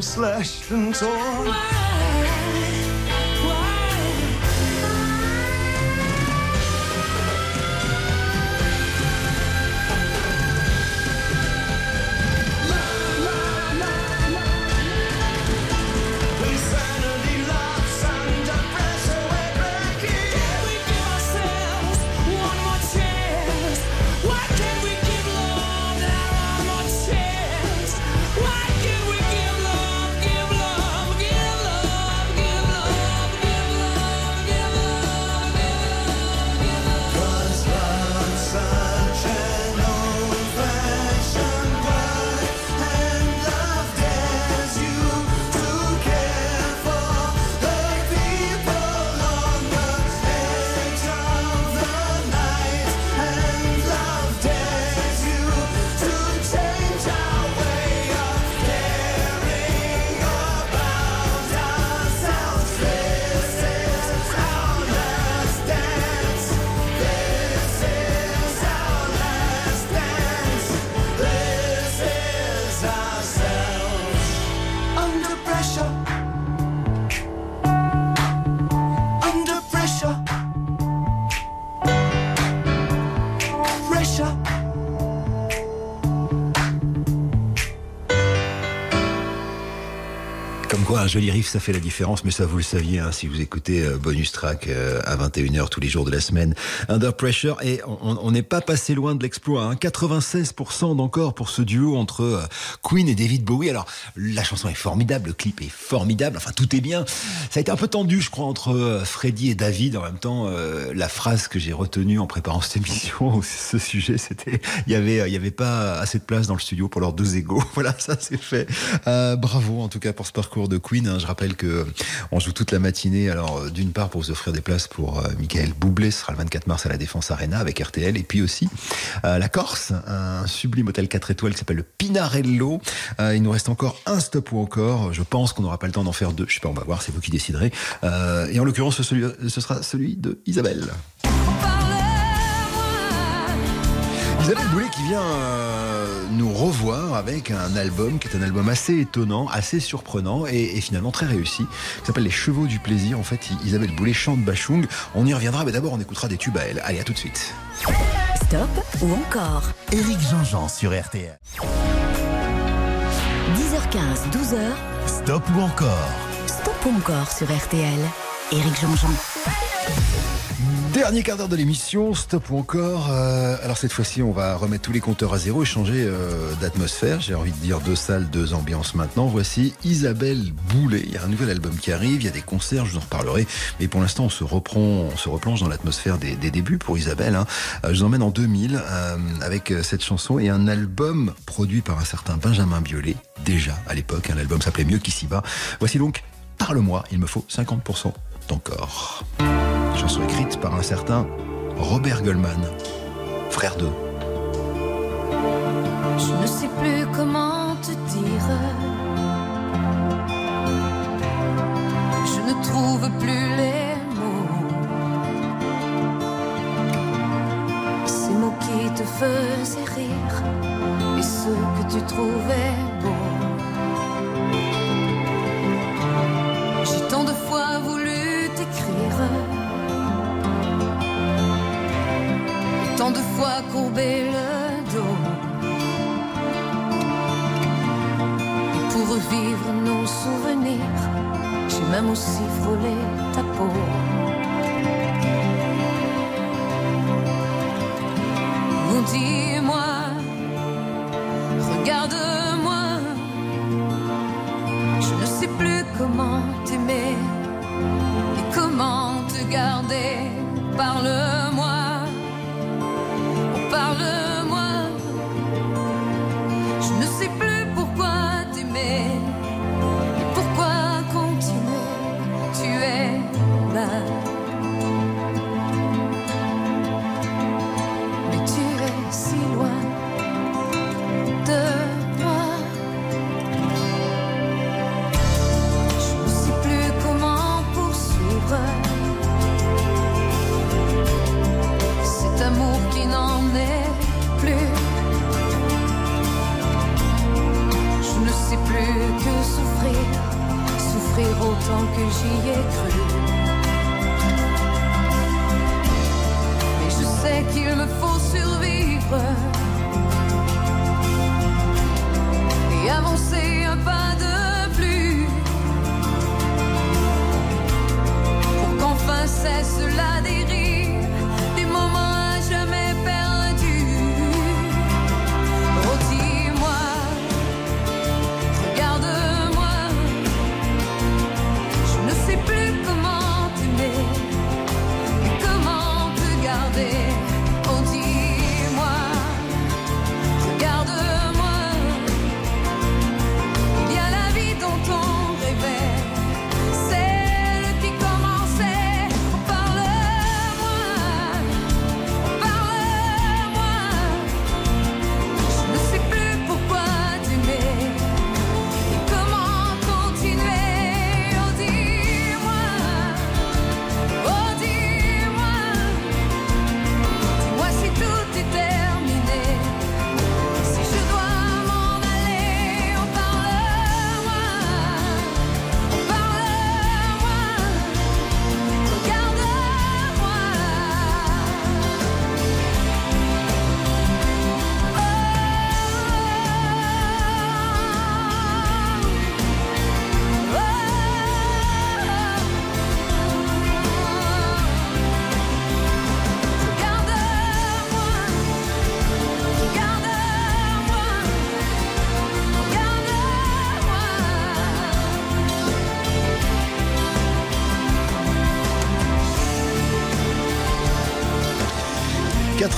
Slashed and torn. Un joli riff, ça fait la différence, mais ça vous le saviez hein, si vous écoutez euh, Bonus Track euh, à 21h tous les jours de la semaine. Under Pressure, et on n'est pas passé loin de l'exploit. Hein, 96% d'encore pour ce duo entre euh, Queen et David Bowie. Alors, la chanson est formidable, le clip est formidable, enfin tout est bien. Ça a été un peu tendu, je crois, entre Freddy et David. En même temps, la phrase que j'ai retenue en préparant cette émission, ce sujet, c'était il y avait, y avait pas assez de place dans le studio pour leurs deux égaux. Voilà, ça c'est fait. Bravo en tout cas pour ce parcours de Queen. Hein. Je rappelle que euh, on joue toute la matinée. Alors euh, d'une part pour vous offrir des places pour euh, Michael Boublé, ce sera le 24 mars à la Défense Arena avec RTL, et puis aussi la Corse, un sublime hôtel 4 étoiles qui s'appelle le Pinarello. Il nous reste encore un stop ou encore. Je pense qu'on n'aura pas le temps d'en faire deux. Je sais pas, on va voir, c'est vous qui déciderez. Et en l'occurrence, ce, ce sera celui de Isabelle. Isabelle Boulet qui vient euh, nous revoir avec un album qui est un album assez étonnant, assez surprenant et, et finalement très réussi, qui s'appelle Les Chevaux du Plaisir. En fait, Isabelle Boulet chante Bachung. On y reviendra, mais d'abord on écoutera des tubes à elle. Allez, à tout de suite. Stop ou encore? Éric Jean-Jean sur RTL. 10h15, 12h, Stop ou encore? Stop ou encore sur RTL. Éric Jean-Jean. Dernier quart d'heure de l'émission, stop ou encore. Euh, alors cette fois-ci, on va remettre tous les compteurs à zéro et changer euh, d'atmosphère. J'ai envie de dire deux salles, deux ambiances maintenant. Voici Isabelle Boulet. Il y a un nouvel album qui arrive, il y a des concerts, je vous en reparlerai. Mais pour l'instant, on se reprend, on se replonge dans l'atmosphère des, débuts pour Isabelle. hein. Euh, je vous emmène en 2000 euh, avec cette chanson et un album produit par un certain Benjamin Biolay. Déjà à l'époque, un album s'appelait Mieux qu'ici va. Voici donc Parle-moi. Il me faut 50% d'encore. Chanson écrite par un certain Robert Goldman, frère d'eux. Je ne sais plus comment te dire. Je ne trouve plus les mots. Ces mots qui te faisaient rire et ceux que tu trouvais beaux. Tant de fois courbé le dos. Pour revivre nos souvenirs, j'ai même aussi frôlé ta peau. Dis-moi, regarde-moi,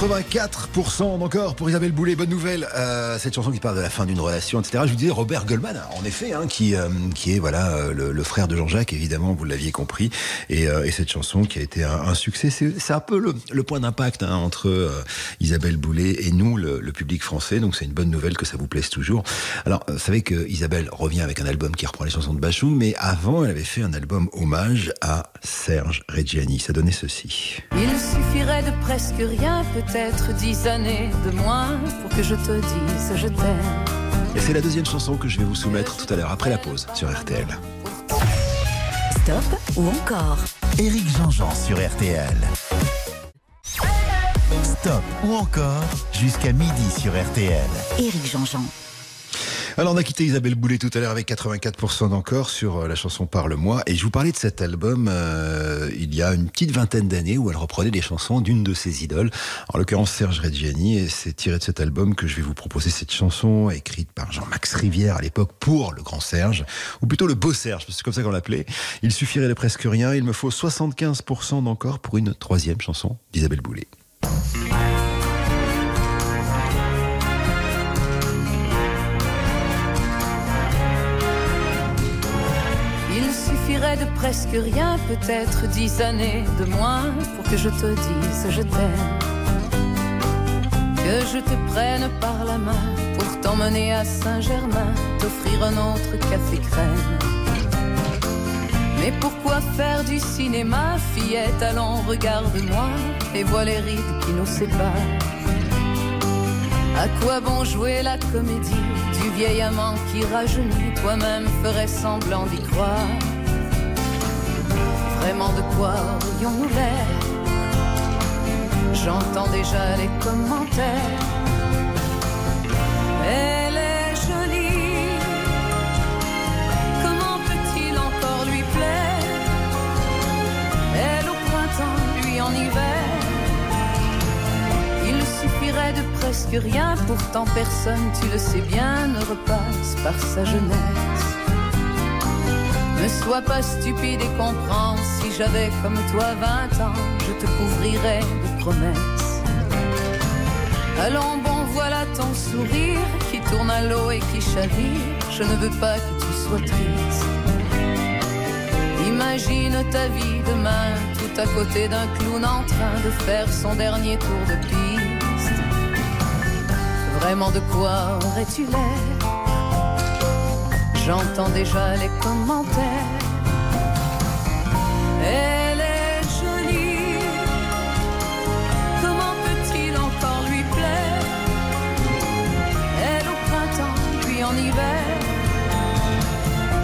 84% encore pour Isabelle Boulet. Bonne nouvelle. Euh, cette chanson qui parle de la fin d'une relation, etc. Je vous disais Robert Goldman, en effet, hein, qui euh, qui est voilà euh, le, frère de Jean-Jacques, évidemment, vous l'aviez compris. Et, et cette chanson qui a été un, succès, c'est un peu le, point d'impact hein, entre Isabelle Boulet et nous, le, public français. Donc c'est une bonne nouvelle que ça vous plaise toujours. Alors, vous savez que Isabelle revient avec un album qui reprend les chansons de Bachung, mais avant, elle avait fait un album hommage à Serge Reggiani. Ça donnait ceci. Il suffirait de presque rien, peut-être dix années de moins, pour que je te dise je t'aime. Et c'est la deuxième chanson que je vais vous soumettre tout à l'heure après la pause sur RTL. Stop ou encore? Éric Jean-Jean sur RTL. Stop ou encore? Jusqu'à midi sur RTL. Éric Jean-Jean. Alors on a quitté Isabelle Boulet tout à l'heure avec 84% d'encore sur euh, la chanson Parle-moi et je vous parlais de cet album euh, il y a une petite vingtaine d'années où elle reprenait des chansons d'une de ses idoles, en l'occurrence Serge Reggiani et c'est tiré de cet album que je vais vous proposer cette chanson écrite par Jean-Max Rivière à l'époque pour le grand Serge ou plutôt le beau Serge, parce que c'est comme ça qu'on l'appelait. Il suffirait de presque rien, il me faut 75% d'encore pour une troisième chanson d'Isabelle Boulet. De presque rien, peut-être dix années de moins, pour que je te dise je t'aime. Que je te prenne par la main pour t'emmener à Saint-Germain, t'offrir un autre café crème. Mais pourquoi faire du cinéma, fillette, allons, regarde-moi, et vois les rides qui nous séparent. À quoi bon jouer la comédie du vieil amant qui rajeunit, toi-même ferais semblant d'y croire Vraiment de quoi aurions-nous l'air? J'entends déjà les commentaires. Elle est jolie, comment peut-il encore lui plaire? Elle au printemps, lui en hiver. Il suffirait de presque rien, pourtant personne, tu le sais bien, ne repasse par sa jeunesse. Ne sois pas stupide et comprends, si j'avais comme toi 20 ans, je te couvrirais de promesses. Allons bon, voilà ton sourire qui tourne à l'eau et qui chavire, je ne veux pas que tu sois triste. Imagine ta vie demain, tout à côté d'un clown en train de faire son dernier tour de piste. Vraiment de quoi aurais-tu l'air? J'entends déjà les commentaires. Elle est jolie. Comment peut-il encore lui plaire? Elle au printemps, lui en hiver.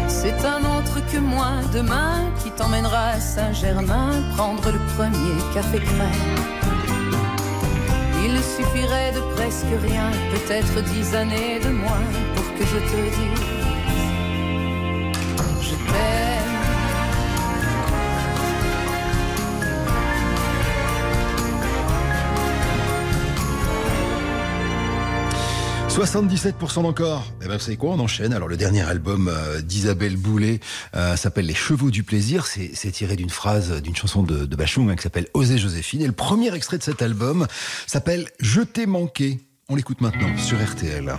C'est un autre que moi demain qui t'emmènera à Saint-Germain prendre le premier café crème. Il suffirait de presque rien, peut-être dix années de moins pour que je te dise je t'aime. 77% d'encore. Eh ben, vous savez quoi On enchaîne. Alors, le dernier album euh, d'Isabelle Boulet euh, s'appelle Les Chevaux du plaisir. C'est c'est tiré d'une phrase d'une chanson de, de Bachung hein, qui s'appelle Osez Joséphine. Et le premier extrait de cet album s'appelle Je t'ai manqué. On l'écoute maintenant sur RTL.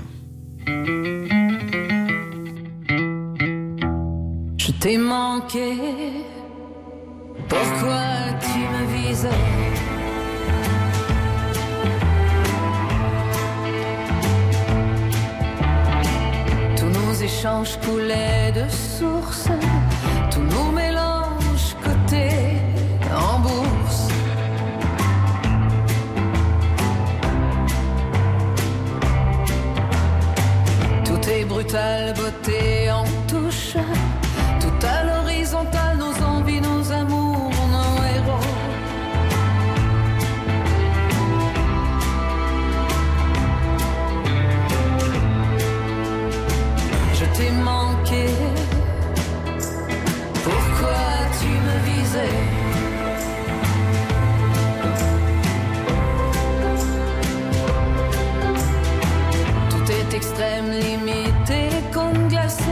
T'ai manqué. Pourquoi tu me visais Tous nos échanges coulaient de source, tous nos mélanges cotés en bourse. Tout est brutal, beauté idem, limité, glacé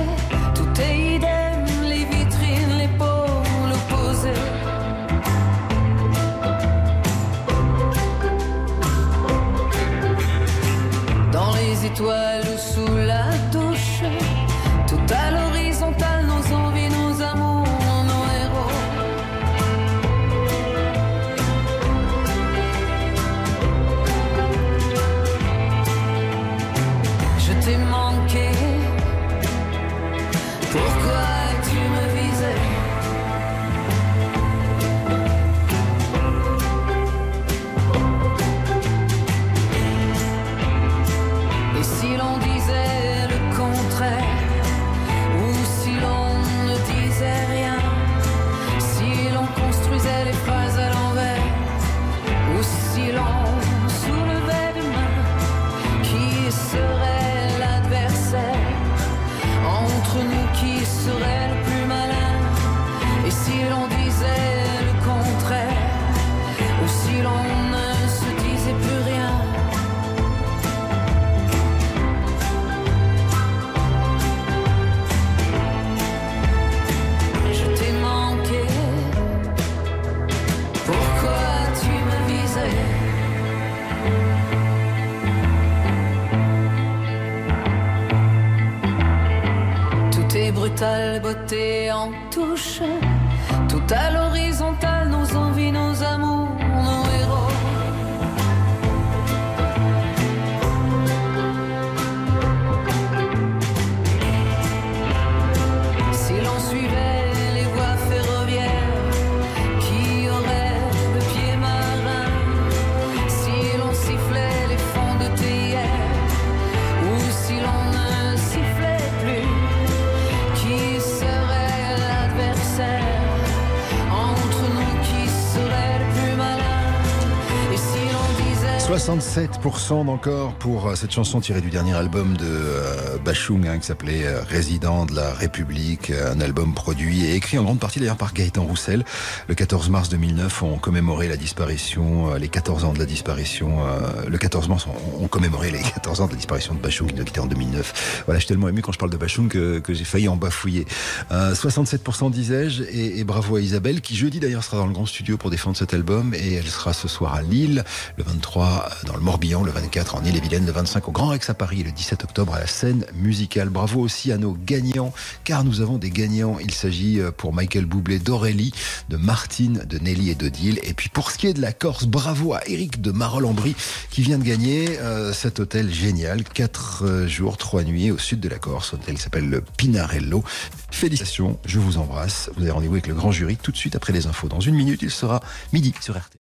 tout est idem, les vitrines, les pôles opposés. Dans les étoiles. 67% d'encore pour euh, cette chanson tirée du dernier album de euh, Bachung hein, qui s'appelait euh, Résident de la République, euh, un album produit et écrit en grande partie d'ailleurs par Gaëtan Roussel. Le 14 mars 2009, on commémorait la disparition, euh, les 14 ans de la disparition, le 14 mars, on, on commémorait les 14 ans de la disparition de Bachung qui a quitté en 2009. Voilà, je suis tellement ému quand je parle de Bachung que, j'ai failli en bafouiller. Euh, 67% disais-je et, et bravo à Isabelle qui jeudi d'ailleurs sera dans le grand studio pour défendre cet album et elle sera ce soir à Lille, le 23 dans le Morbihan, le 24 en Ille-et-Vilaine, le 25 au Grand Rex à Paris et le 17 octobre à la scène musicale. Bravo aussi à nos gagnants, car nous avons des gagnants. Il s'agit euh, pour Michael Boublé d'Aurélie, de Martine, de Nelly et d'Odile. Et puis pour ce qui est de la Corse, bravo à Eric de Marolles-en-Brie qui vient de gagner euh, cet hôtel génial. 4 jours, 3 nuits au sud de la Corse. Hôtel s'appelle le Pinarello. Félicitations, je vous embrasse. Vous avez rendez-vous avec le grand jury tout de suite après les infos. Dans une minute, il sera midi sur RT.